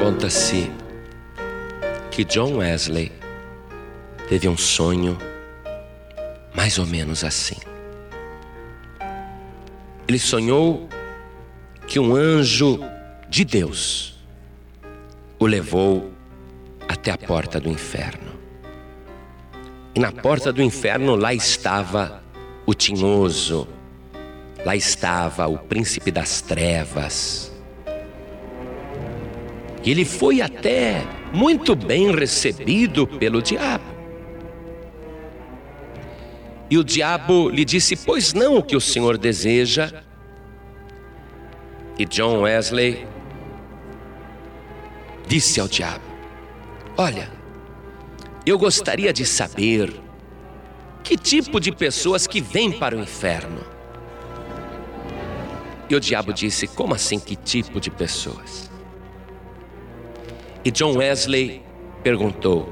Conta-se que John Wesley teve um sonho mais ou menos assim. Ele sonhou que um anjo de Deus o levou até a porta do inferno. E na porta do inferno lá estava o tinhoso, lá estava o príncipe das trevas. Ele foi até muito bem recebido pelo diabo. E o diabo lhe disse: Pois não o que o Senhor deseja. E John Wesley disse ao diabo: Olha, eu gostaria de saber que tipo de pessoas que vêm para o inferno. E o diabo disse: Como assim, que tipo de pessoas? E John Wesley perguntou: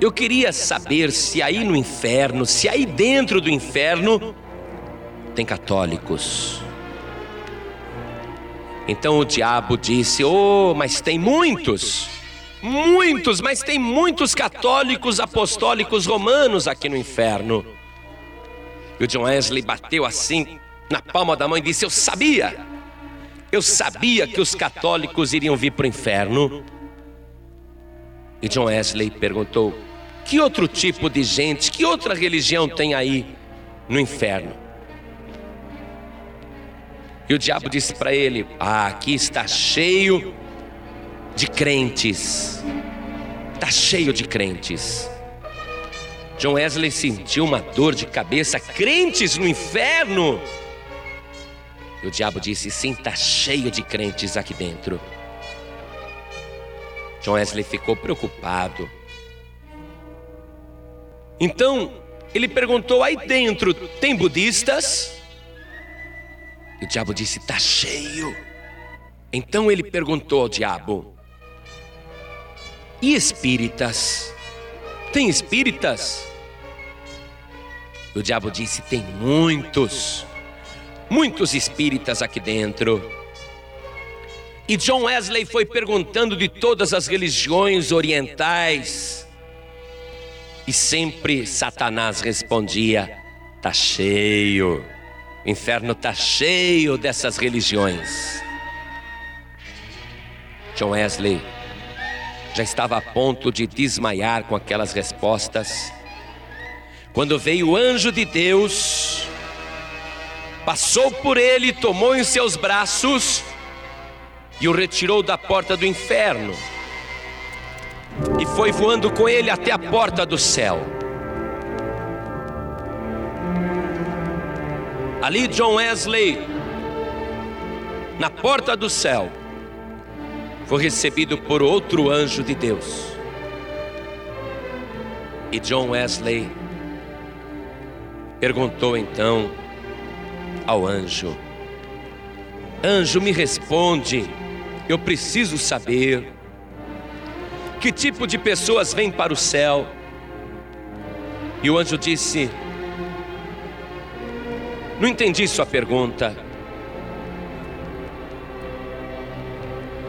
Eu queria saber se aí no inferno, se aí dentro do inferno, tem católicos. Então o diabo disse: Oh, mas tem muitos, muitos, mas tem muitos católicos apostólicos romanos aqui no inferno. E o John Wesley bateu assim na palma da mão e disse: Eu sabia. Eu sabia que os católicos iriam vir para o inferno. E John Wesley perguntou: que outro tipo de gente, que outra religião tem aí no inferno? E o diabo disse para ele: Ah, aqui está cheio de crentes. Está cheio de crentes. John Wesley sentiu uma dor de cabeça. Crentes no inferno? E o diabo disse: sim, está cheio de crentes aqui dentro. John Wesley ficou preocupado. Então, ele perguntou: aí dentro tem budistas? E o diabo disse: está cheio. Então ele perguntou ao diabo: e espíritas? Tem espíritas? E o diabo disse: tem muitos muitos espíritas aqui dentro. E John Wesley foi perguntando de todas as religiões orientais. E sempre Satanás respondia: tá cheio, o inferno tá cheio dessas religiões. John Wesley já estava a ponto de desmaiar com aquelas respostas, quando veio o anjo de Deus passou por ele, tomou em seus braços e o retirou da porta do inferno e foi voando com ele até a porta do céu. Ali, John Wesley, na porta do céu, foi recebido por outro anjo de Deus. E John Wesley perguntou então ao anjo: Anjo, me responde, eu preciso saber que tipo de pessoas vêm para o céu. E o anjo disse: Não entendi sua pergunta.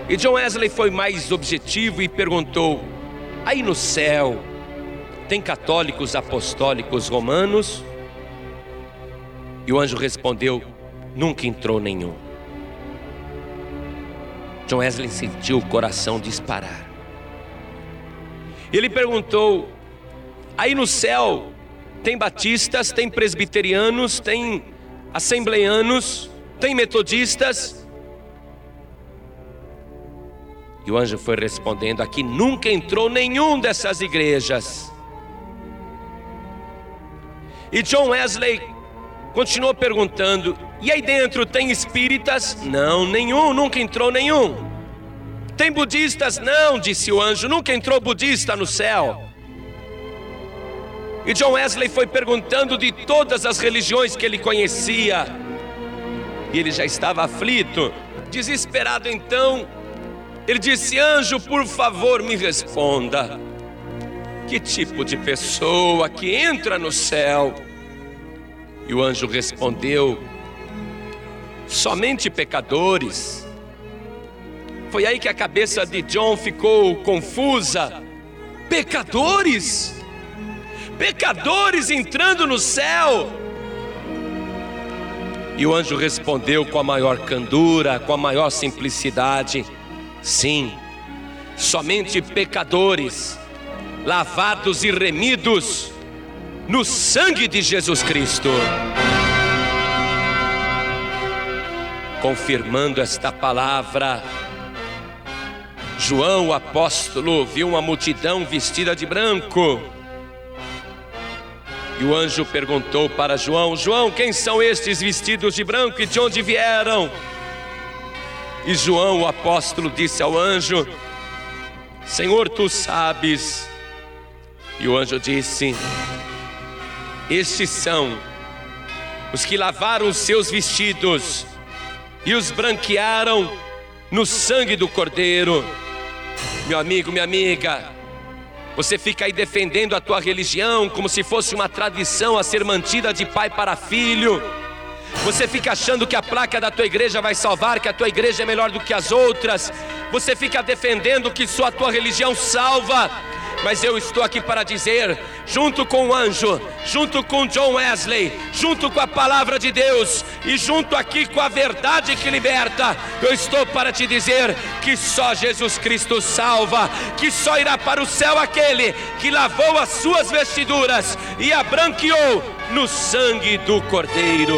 E John Wesley foi mais objetivo e perguntou: Aí no céu, tem católicos apostólicos romanos? E o anjo respondeu: Nunca entrou nenhum. John Wesley sentiu o coração disparar. Ele perguntou: Aí no céu tem batistas, tem presbiterianos, tem assembleianos, tem metodistas? E o anjo foi respondendo: Aqui nunca entrou nenhum dessas igrejas. E John Wesley continuou perguntando: e aí dentro tem espíritas? Não, nenhum, nunca entrou nenhum. Tem budistas? Não, disse o anjo, nunca entrou budista no céu. E John Wesley foi perguntando de todas as religiões que ele conhecia. E ele já estava aflito, desesperado então. Ele disse: Anjo, por favor, me responda. Que tipo de pessoa que entra no céu e o anjo respondeu: somente pecadores. Foi aí que a cabeça de John ficou confusa. Pecadores? Pecadores entrando no céu? E o anjo respondeu com a maior candura, com a maior simplicidade: Sim, somente pecadores, lavados e remidos no sangue de Jesus Cristo. Confirmando esta palavra, João, o apóstolo, viu uma multidão vestida de branco. E o anjo perguntou para João: João, quem são estes vestidos de branco e de onde vieram? E João, o apóstolo, disse ao anjo: Senhor, tu sabes. E o anjo disse: Estes são os que lavaram os seus vestidos e os branquearam no sangue do Cordeiro. Meu amigo, minha amiga, você fica aí defendendo a tua religião como se fosse uma tradição a ser mantida de pai para filho. Você fica achando que a placa da tua igreja vai salvar, que a tua igreja é melhor do que as outras. Você fica defendendo que só a tua religião salva. Mas eu estou aqui para dizer, junto com o anjo, junto com John Wesley, junto com a palavra de Deus e junto aqui com a verdade que liberta, eu estou para te dizer que só Jesus Cristo salva, que só irá para o céu aquele que lavou as suas vestiduras e a branqueou no sangue do Cordeiro.